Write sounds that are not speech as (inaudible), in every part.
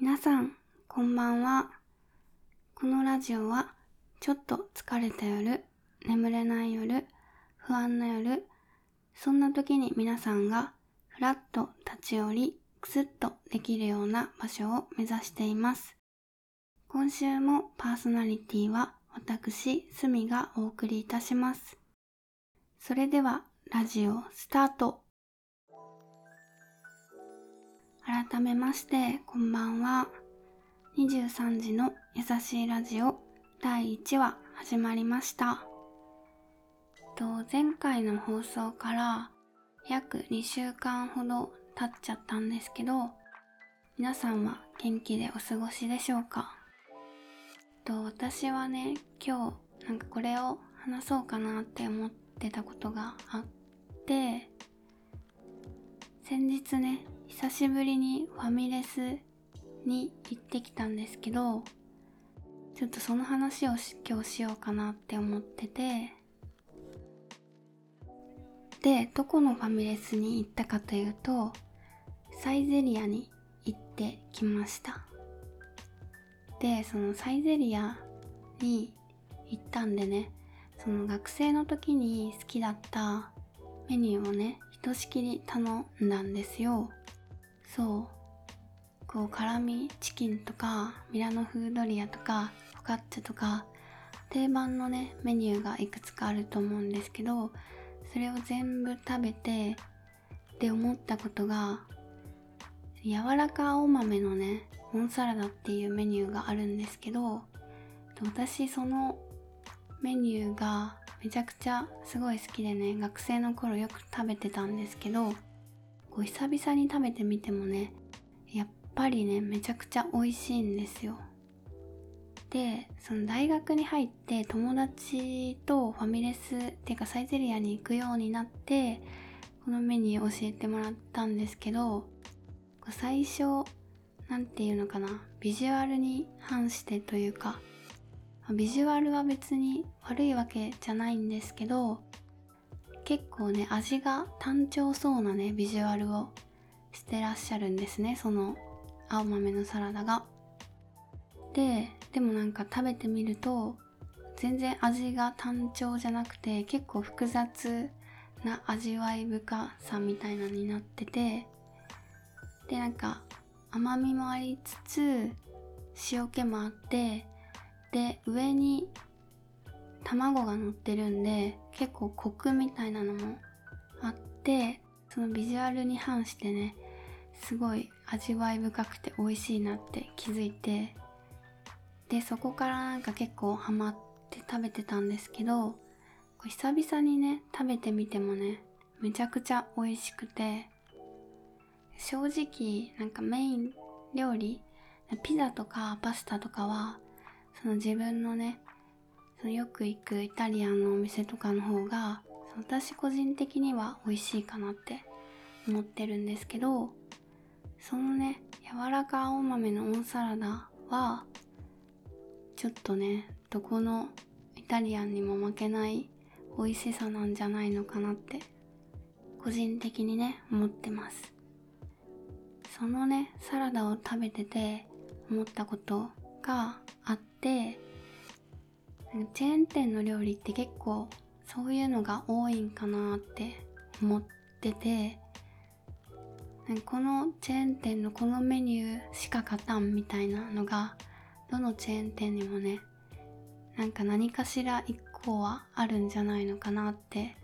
皆さん、こんばんは。このラジオは、ちょっと疲れた夜、眠れない夜、不安な夜、そんな時に皆さんがふらっと立ち寄り、くすっとできるような場所を目指しています。今週もパーソナリティは私、すみがお送りいたします。それでは、ラジオスタート。改めまして、こんばんは。23時の優しいラジオ第1話始まりました。と前回の放送から約2週間ほど経っちゃったんですけど、皆さんは元気でお過ごしでしょうか？と私はね、今日なんかこれを話そうかなって思ってたことがあって、先日ね、久しぶりにファミレスに行ってきたんですけど、ちょっとその話を今日しようかなって思ってて、で、どこのファミレスに行ったかというと、サイゼリアに行ってきました。で、そのサイゼリアに行ったんでね、その学生の時に好きだったメニューをね、ひとしきり頼んだんですよ。そう。こう辛味チキンとかミラノフードリアとかフォカッチャとか定番のねメニューがいくつかあると思うんですけどそれを全部食べてで思ったことが柔らか青豆のねモンサラダっていうメニューがあるんですけど私そのメニューがめちゃくちゃすごい好きでね学生の頃よく食べてたんですけどこう久々に食べてみてもねやっぱりねめちゃくちゃ美味しいんですよ。でその大学に入って友達とファミレスっていうかサイゼリアに行くようになってこのメニュー教えてもらったんですけど最初何て言うのかなビジュアルに反してというかビジュアルは別に悪いわけじゃないんですけど結構ね味が単調そうなねビジュアルをしてらっしゃるんですねその青豆のサラダが。ででもなんか食べてみると全然味が単調じゃなくて結構複雑な味わい深さみたいなのになっててでなんか甘みもありつつ塩気もあってで上に卵が乗ってるんで結構コクみたいなのもあってそのビジュアルに反してねすごい味わい深くて美味しいなって気づいてでそこからなんか結構ハマって食べてたんですけど久々にね食べてみてもねめちゃくちゃ美味しくて正直なんかメイン料理ピザとかパスタとかはその自分のねよく行くイタリアンのお店とかの方が私個人的には美味しいかなって思ってるんですけどそのね柔らか青豆のオンサラダはちょっとねどこのイタリアンにも負けない美味しさなんじゃないのかなって個人的にね思ってます。そのねサラダを食べてて思ったことがあってチェーン店の料理って結構そういうのが多いんかなって思っててこのチェーン店のこのメニューしか勝たんみたいなのがどのチェーン店にもねなんか何かしら一個はあるんじゃないのかなって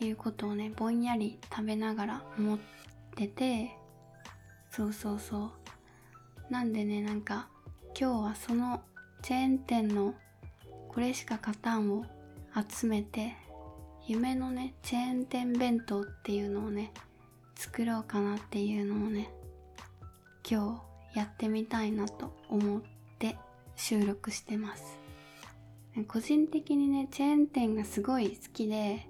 いうことをねぼんやり食べながら思っててそうそうそう。なんでねなんか今日はそのチェーン店のこれしか勝たんを集めて夢のねチェーン店弁当っていうのをね作ろうかなっていうのをね今日やってみたいなと思って収録してます。個人的にねチェーン店がすごい好きで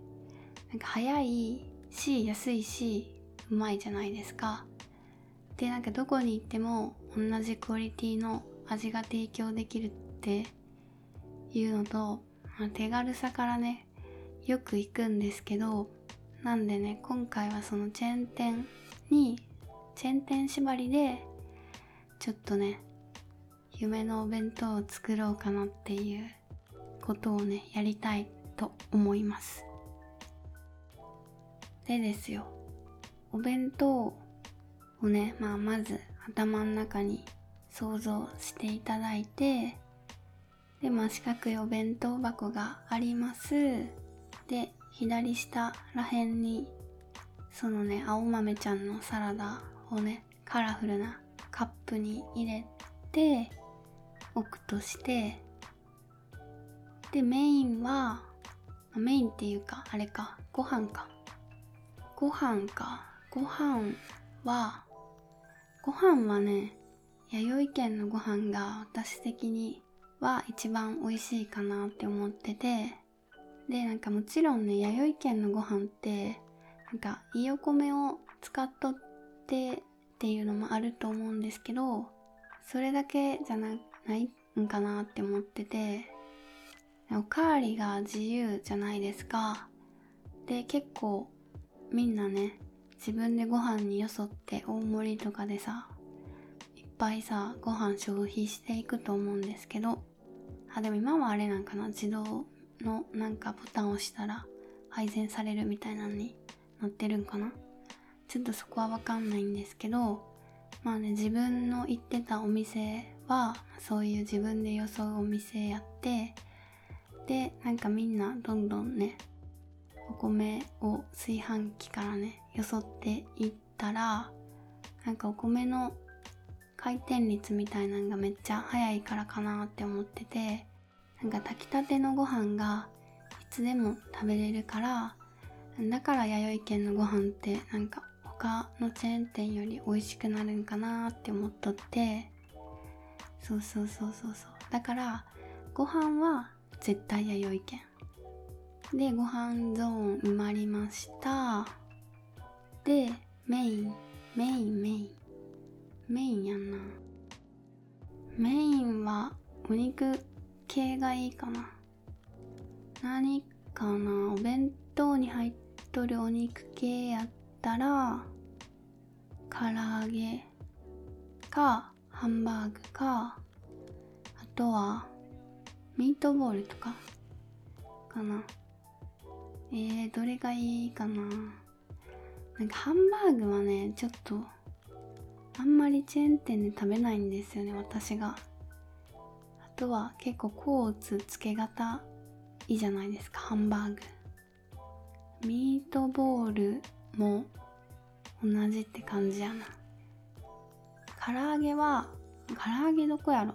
なんか早いし安いしうまいじゃないですか。でなんかどこに行っても同じクオリティの味が提供できるっていうのと、まあ、手軽さからねよく行くんですけどなんでね今回はそのチェーン店にチェーン店縛りでちょっとね夢のお弁当を作ろうかなっていうことをねやりたいと思います。でですよお弁当をね、まあ、まず頭の中に想像していただいてで、まあ、四角いお弁当箱があります。で左下らへんにそのね青豆ちゃんのサラダをねカラフルなカップに入れて置くとしてでメインはメインっていうかあれかご飯か。ご飯か。ご飯はご飯はね弥生県のご飯が私的には一番美味しいかなって思っててでなんかもちろんね弥生県のご飯ってなんかいいお米を使っとってっていうのもあると思うんですけどそれだけじゃないんかなって思ってておかわりが自由じゃないですか。で結構みんなね自分でご飯によそって大盛りとかでさいっぱいさご飯消費していくと思うんですけどあでも今はあれなんかな自動のなんかボタンを押したら配膳されるみたいなのになってるんかな。ちょっとそこはわかんないんですけどまあね自分の行ってたお店はそういう自分で装うお店やってでなんかみんなどんどんねお米を炊飯器からねよそっていったらなんかお米の回転率みたいなのがめっちゃ早いからかなって思っててなんか炊きたてのご飯がいつでも食べれるからだから弥生県のご飯ってなんか他のチェーン店より美味しくなるんかなって思っとってそうそうそうそうそう。だからご飯は絶対弥生県。でご飯ゾーン埋まりました。でメインメインメイン。メインやんな。メインはお肉系がいいかな。何かなお弁当に入っとるお肉系やったら唐揚げかハンバーグかあとはミートボールとかかな。えー、どれがいいかな。なんかハンバーグはねちょっとあんまりチェーン店で食べないんですよね私が。あとは結構コーツつけ型いいじゃないですかハンバーグ。ミートボールも同じって感じやな。唐揚げは唐揚げどこやろ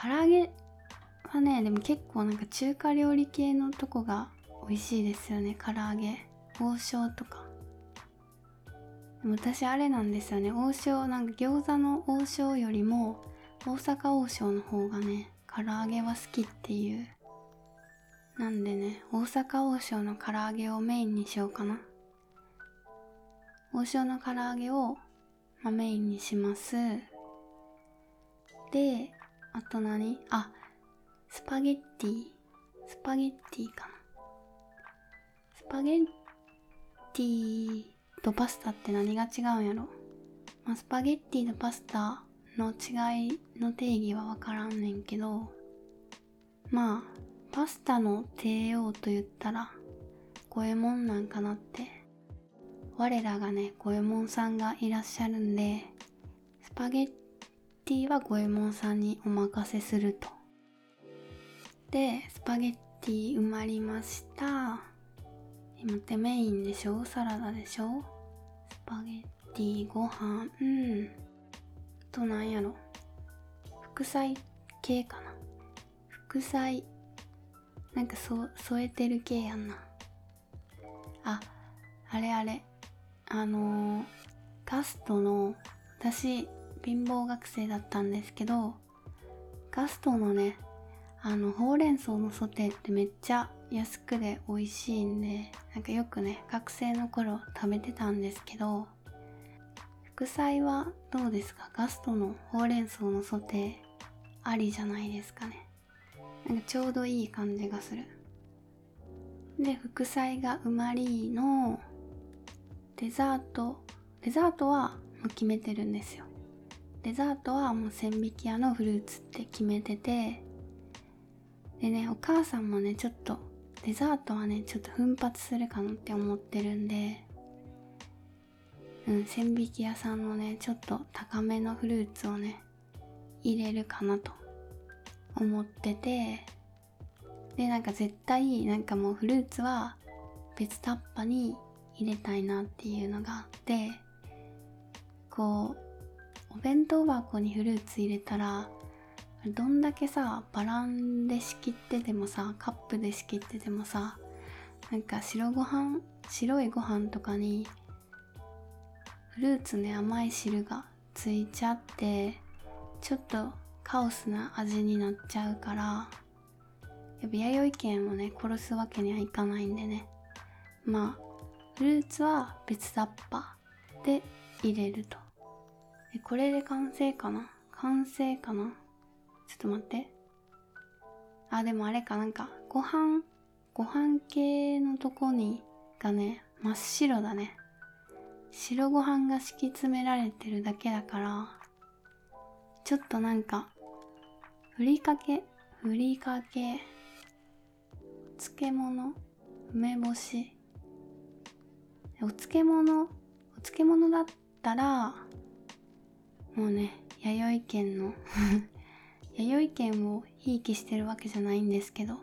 唐揚げはねでも結構なんか中華料理系のとこが美味しいですよね唐揚げ。王将とか。私あれなんですよね。王将なんか餃子の王将よりも大阪王将の方がね唐揚げは好きっていう。なんでね大阪王将の唐揚げをメインにしようかな。王将の唐揚げを、ま、メインにします。であと何？あスパゲッティ。スパゲッティかな。スパゲッティとパスタって何が違うんやろ、まあ、スパゲッティとパスタの違いの定義はわからんねんけどまあパスタの帝王と言ったら五右衛門なんかなって。我らがね五右衛門さんがいらっしゃるんでスパゲッティは五右衛門さんにお任せすると。でスパゲッティ埋まりました。待ってメインでしょ？サラダでしょ？パゲッティご飯。うん。となんやろ。副菜系かな。副菜。なんかそ添えてる系やんな。ああれあれ。あのー、ガストの私貧乏学生だったんですけどガストのねあのほうれん草のソテーってめっちゃ安くで美味しいんでなんかよくね学生の頃食べてたんですけど副菜はどうですか？ガストのほうれん草のソテーありじゃないですかね。なんかちょうどいい感じがする。で副菜がうまりのデザート。デザートはもう決めてるんですよ。デザートはもう千匹屋のフルーツって決めててでねお母さんもねちょっとデザートはねちょっと奮発するかなって思ってるんでうん千匹屋さんのねちょっと高めのフルーツをね入れるかなと思っててでなんか絶対なんかもうフルーツは別タッパに入れたいなっていうのがあってこうお弁当箱にフルーツ入れたらどんだけさバランで仕切っててもさカップで仕切っててもさなんか白ご飯白いご飯とかにフルーツの甘い汁がついちゃってちょっとカオスな味になっちゃうからやっぱ弥生県をね殺すわけにはいかないんでね。まあフルーツは別タッパで入れると。これで完成かな？完成かな？ちょっと待って。あ、でもあれかなんか、ご飯、ご飯系のとこに、がね、真っ白だね。白ご飯が敷き詰められてるだけだから、ちょっとなんか、ふりかけ、ふりかけ、漬物、梅干し。お漬物、お漬物だったら、もうね、弥生県の (laughs) 弥生県をひいきしてるわけじゃないんですけど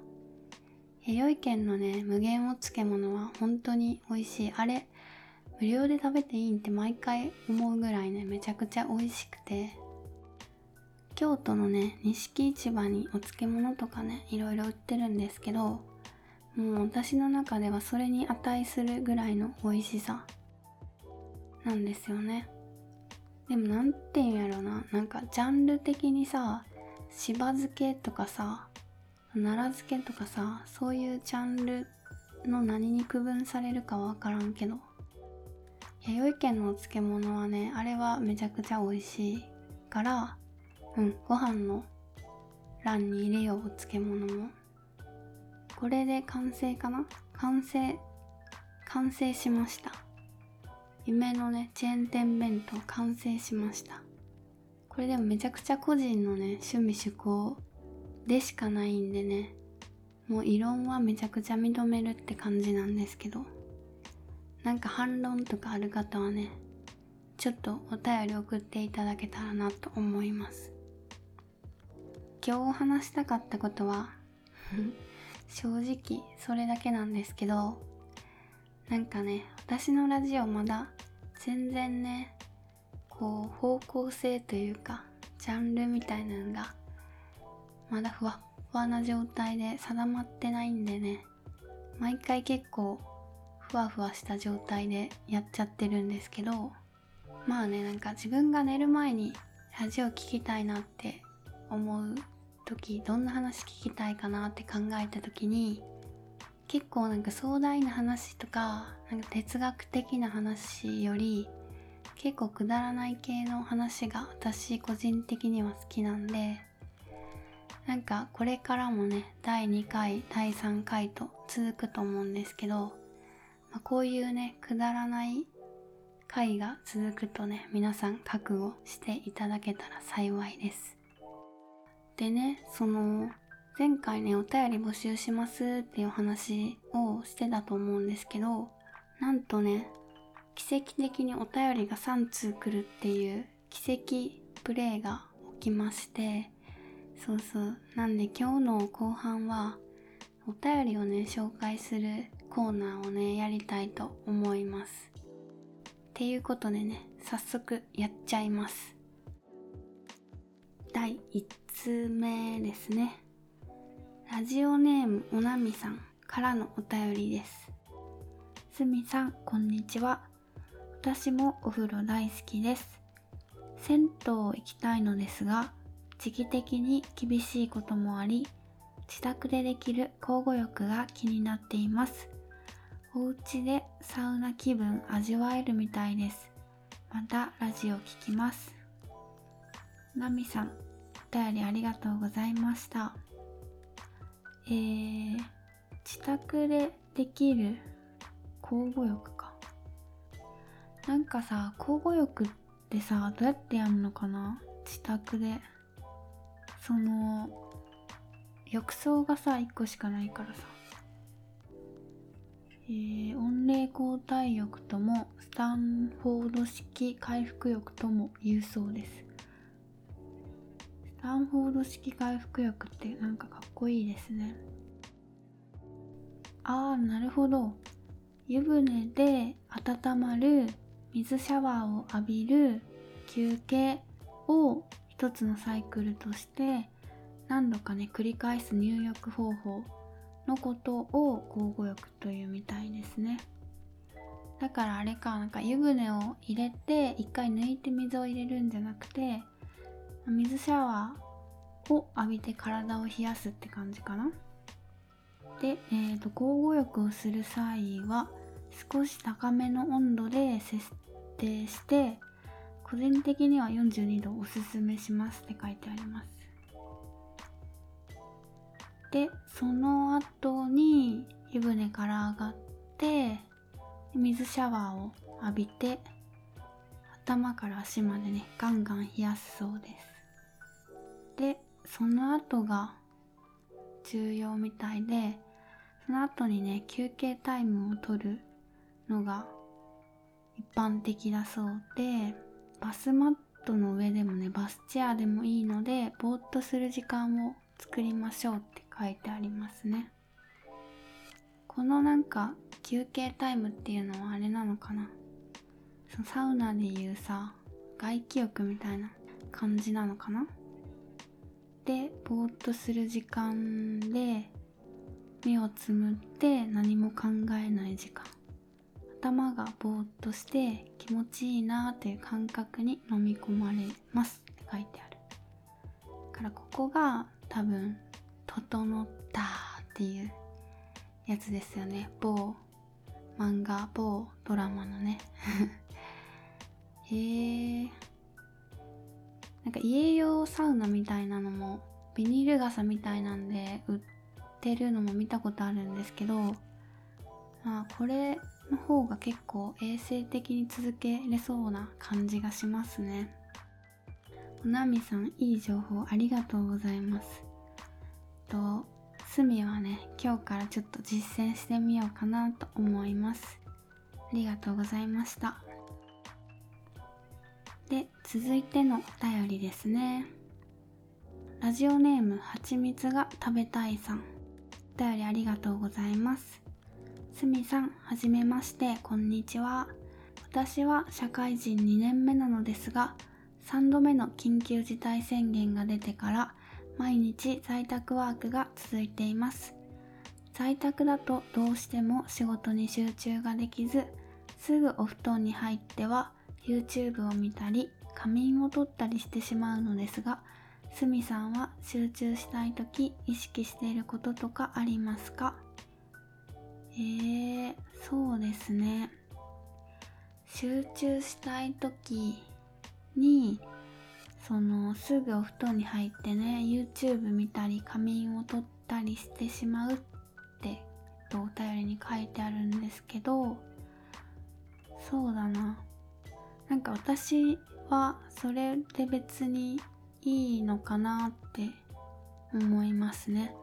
弥生県のね無限お漬物は本当に美味しい。あれ無料で食べていいんって毎回思うぐらいねめちゃくちゃ美味しくて。京都のね錦市場にお漬物とかねいろいろ売ってるんですけどもう私の中ではそれに値するぐらいの美味しさ。なんですよね。でも何て言うんやろな。なんかジャンル的にさしば漬けとかさ奈良漬けとかさそういうジャンルの何に区分されるかわからんけど弥生県のお漬物はねあれはめちゃくちゃ美味しいからうんご飯の欄に入れようお漬物も。これで完成かな？完成完成しました。夢のねチェーン店弁当完成しました。これでもめちゃくちゃ個人のね趣味趣向でしかないんでねもう異論はめちゃくちゃ認めるって感じなんですけどなんか反論とかある方はねちょっとお便り送っていただけたらなと思います。今日話したかったことは (laughs) 正直それだけなんですけどなんかね私のラジオまだ全然ねこう方向性というかジャンルみたいなのがまだふわっふわな状態で定まってないんでね。毎回結構ふわふわした状態でやっちゃってるんですけどまあねなんか自分が寝る前にラジオ聴きたいなって思う時どんな話聞きたいかなって考えた時に結構なんか壮大な話とかなんか哲学的な話より結構くだらない系の話が私個人的には好きなんでなんかこれからもね第2回第3回と続くと思うんですけど、まあ、こういうねくだらない回が続くとね皆さん覚悟していただけたら幸いです。でねその前回ねお便り募集しますっていう話をしてたと思うんですけどなんとね奇跡的にお便りが3通来るっていう奇跡プレイが起きましてそうそう。なんで今日の後半はお便りをね紹介するコーナーをねやりたいと思います。っていうことでね早速やっちゃいます。第1通目ですね。ラジオネームおなみさんからのお便りです。すみさんこんにちは。私もお風呂大好きです。銭湯行きたいのですが時期的に厳しいこともあり自宅でできる交互浴が気になっています。お家でサウナ気分味わえるみたいです。またラジオ聞きます。ナミさんお便りありがとうございました。えー、自宅でできる交互浴なんかさ交互浴ってさどうやってやるのかな？自宅で。その浴槽がさ1個しかないからさ。えー、温冷交代浴ともスタンフォード式回復浴とも言うそうです。スタンフォード式回復浴ってなんかかっこいいですね。ああなるほど。湯船で温まる水シャワーを浴びる休憩を一つのサイクルとして何度かね繰り返す入浴方法のことを交互浴というみたいですね。だからあれかなんか湯船を入れて一回抜いて水を入れるんじゃなくて水シャワーを浴びて体を冷やすって感じかな。で、えーと、交互浴をする際は少し高めの温度で設定して個人的には42度おすすめしますって書いてあります。でその後に湯船から上がって水シャワーを浴びて頭から足までねガンガン冷やすそうです。でその後が重要みたいでその後にね休憩タイムを取るのが一般的だそうでバスマットの上でもねバスチェアでもいいのでぼーっとする時間を作りましょうって書いてありますね。このなんか休憩タイムっていうのはあれなのかな。そのサウナでいうさ外気浴みたいな感じなのかな。でぼーっとする時間で目をつむって何も考えない時間。頭がぼーっとして気持ちいいなという感覚に飲み込まれますって書いてある。からここが多分「整った」っていうやつですよね。某漫画某ドラマのね。(laughs) へえなんか家用サウナみたいなのもビニール傘みたいなんで売ってるのも見たことあるんですけどまあこれの方が結構衛生的に続けれそうな感じがしますね。おなみさんいい情報ありがとうございます。とすみはね今日からちょっと実践してみようかなと思います。ありがとうございました。で続いてのお便りですね。ラジオネームはちみつが食べたいさん。お便りありがとうございます。すみさん、はじめまして、こんにちは。私は社会人2年目なのですが、3度目の緊急事態宣言が出てから毎日在宅ワークが続いています。在宅だとどうしても仕事に集中ができず、すぐお布団に入っては YouTube を見たり仮眠を取ったりしてしまうのですが、すみさんは集中したい時意識していることとかありますか？えー、そうですね。集中したい時にそのすぐお布団に入ってね YouTube 見たり仮眠を取ったりしてしまうってお便りに書いてあるんですけどそうだな。なんか私はそれで別にいいのかなって思いますね。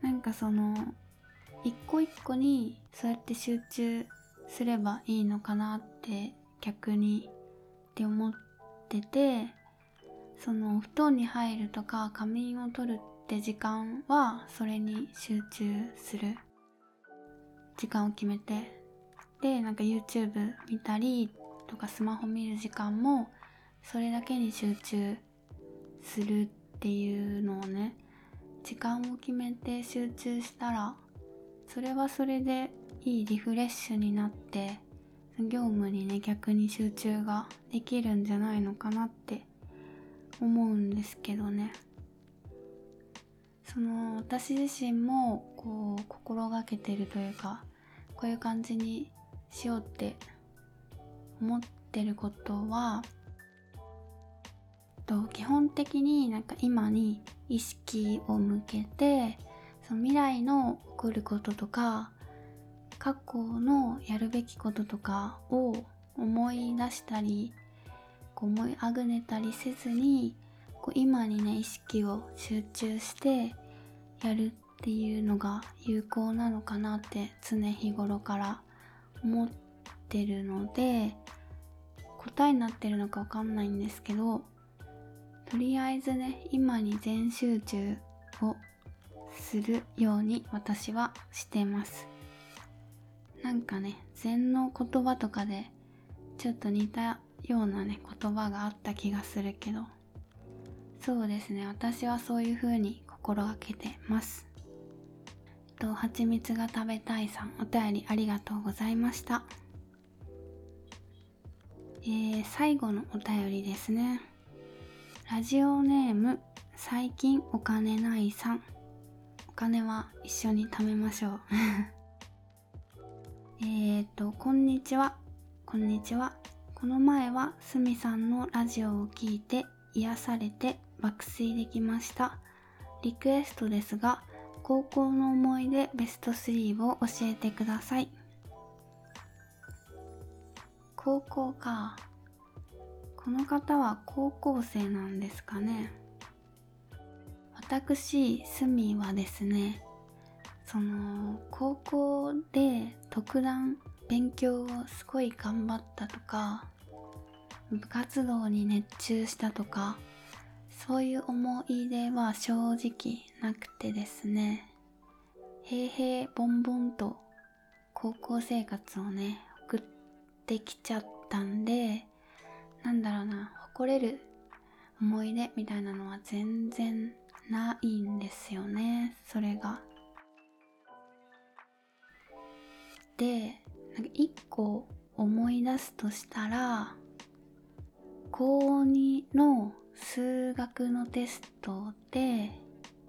なんかその一個一個にそうやって集中すればいいのかなって逆にって思っててその布団に入るとか仮眠を取るって時間はそれに集中する。時間を決めて。でなんか YouTube 見たりとかスマホ見る時間もそれだけに集中するっていうのをね時間を決めて集中したらそれはそれでいいリフレッシュになって業務にね逆に集中ができるんじゃないのかなって思うんですけどね。その私自身もこう心がけてるというかこういう感じにしようって思ってることはと基本的になんか今に意識を向けてその未来の起こることとか過去のやるべきこととかを思い出したりこう思いあぐねたりせずにこう今にね意識を集中してやるっていうのが有効なのかなって常日頃から思ってるので答えになってるのかわかんないんですけどとりあえずね今に全集中をするように私はしてます。なんかね禅の言葉とかでちょっと似たようなね言葉があった気がするけど。そうですね私はそういう風に心がけてます。と蜂蜜が食べたいさんお便りありがとうございました。えー、最後のお便りですね。ラジオネーム最近お金ないさん。お金は一緒に貯めましょう。(laughs) えっとこんにちは。こんにちは。この前はすみさんのラジオを聞いて癒されて爆睡できました。リクエストですが高校の思い出ベスト3を教えてください。高校か。この方は高校生なんですかね。私スミはですねその高校で特段勉強をすごい頑張ったとか部活動に熱中したとかそういう思い出は正直なくてですね平々ボンボンと高校生活をね送ってきちゃったんでなんだろうな誇れる思い出みたいなのは全然ないんですよねそれが。でなんか一個思い出すとしたら高2の数学のテストで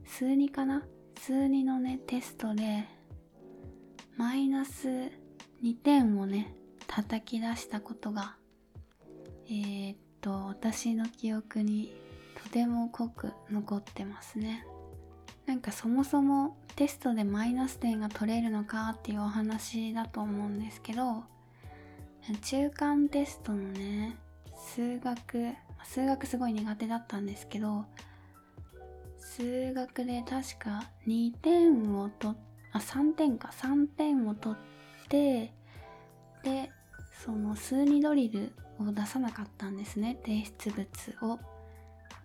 数2かな？数2のねテストでマイナス2点をね叩き出したことがえー、っと私の記憶にとても濃く残ってますね。なんかそもそもテストでマイナス点が取れるのかっていうお話だと思うんですけど中間テストのね数学数学すごい苦手だったんですけど数学で確か2点を取あ3点か。3点を取ってでその数二ドリルを出さなかったんですね。提出物を。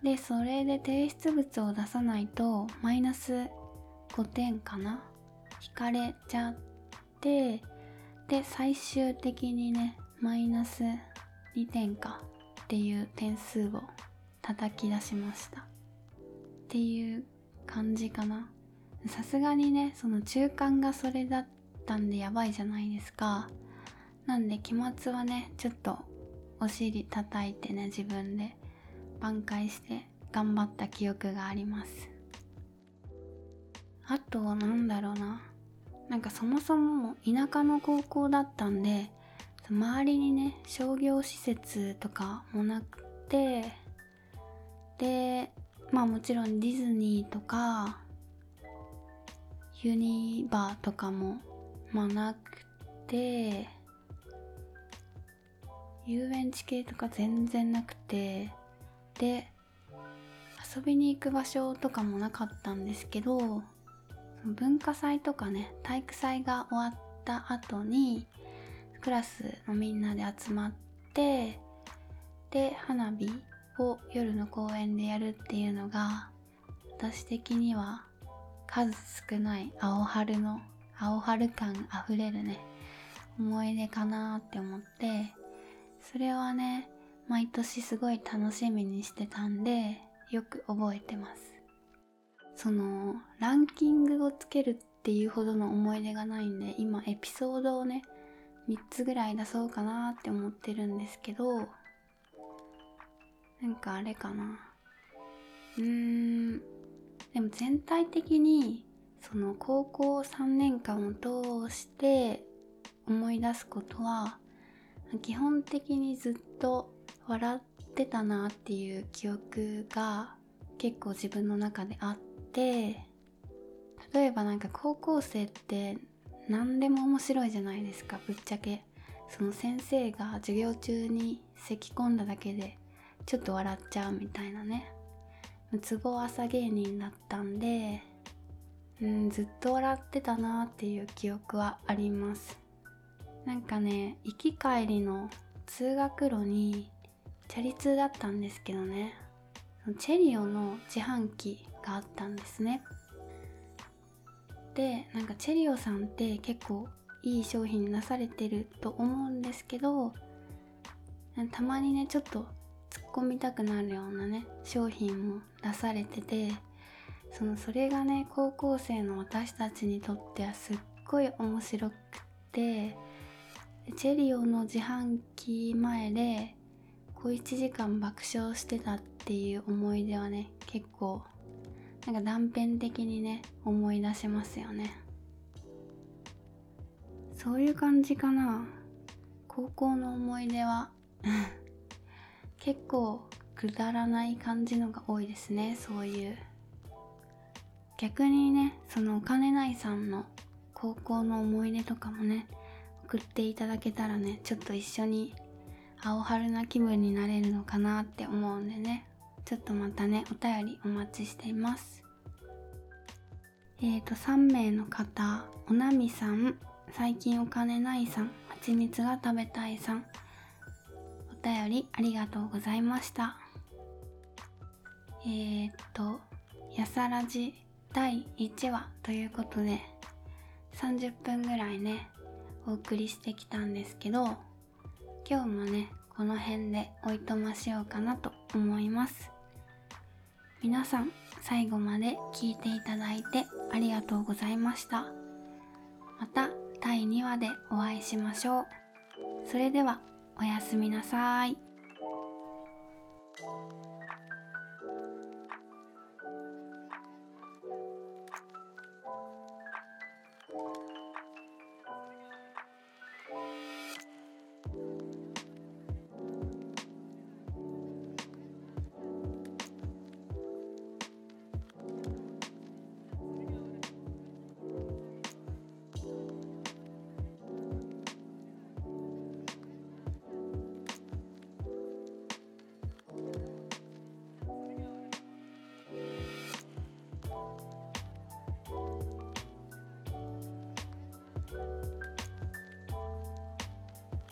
でそれで提出物を出さないとマイナス5点かな？引かれちゃってで最終的にねマイナス2点か？っていう点数を叩き出しました。っていう感じかな。さすがにねその中間がそれだったんでやばいじゃないですか。なんで期末はねちょっとお尻叩いてね自分で。挽回して頑張った記憶があります。あとなんだろうな。なんかそもそも田舎の高校だったんで周りにね商業施設とかもなくてでまあもちろんディズニーとかユニバーとかもまあなくて遊園地系とか全然なくてで遊びに行く場所とかもなかったんですけど文化祭とかね体育祭が終わった後にクラスのみんなで集まってで花火を夜の公園でやるっていうのが私的には数少ない青春の青春感あふれるね思い出かなって思ってそれはね毎年すごい楽しみにしてたんでよく覚えてます。そのランキングをつけるっていうほどの思い出がないんで今エピソードをね3つぐらい出そうかなって思ってるんですけどなんかあれかな。うーん。でも全体的にその高校3年間を通して思い出すことは基本的にずっと笑ってたなっていう記憶が結構自分の中であって例えばなんか高校生って何でも面白いじゃないですか。ぶっちゃけ。その先生が授業中に咳き込んだだけでちょっと笑っちゃうみたいなね。つぼ朝芸人だったんでうんずっと笑ってたなっていう記憶はあります。なんかね行き帰りの通学路にチャリ通だったんですけどね。チェリオの自販機があったんですね。でなんかチェリオさんって結構いい商品出されてると思うんですけどたまにねちょっと突っ込みたくなるようなね商品も出されててそのそれがね高校生の私たちにとってはすっごい面白くってチェリオの自販機前で小1時間爆笑してたっていう思い出はね結構なんか断片的にね思い出せますよね。そういう感じかな。高校の思い出は。(laughs) 結構くだらない感じのが多いですねそういう。逆にねそのお金ないさんの高校の思い出とかもね送っていただけたらねちょっと一緒に青春な気分になれるのかなって思うんでね。ちょっとまたねお便りお待ちしています。えーと3名の方。おなみさん。最近お金ないさん。はちみつが食べたいさん。お便りありがとうございました。えーとやさらじ第1話ということで30分ぐらいねお送りしてきたんですけど今日もねこの辺でおいとましようかなと思います。皆さん最後まで聞いていただいてありがとうございました。また第2話でお会いしましょう。それではおやすみなさい。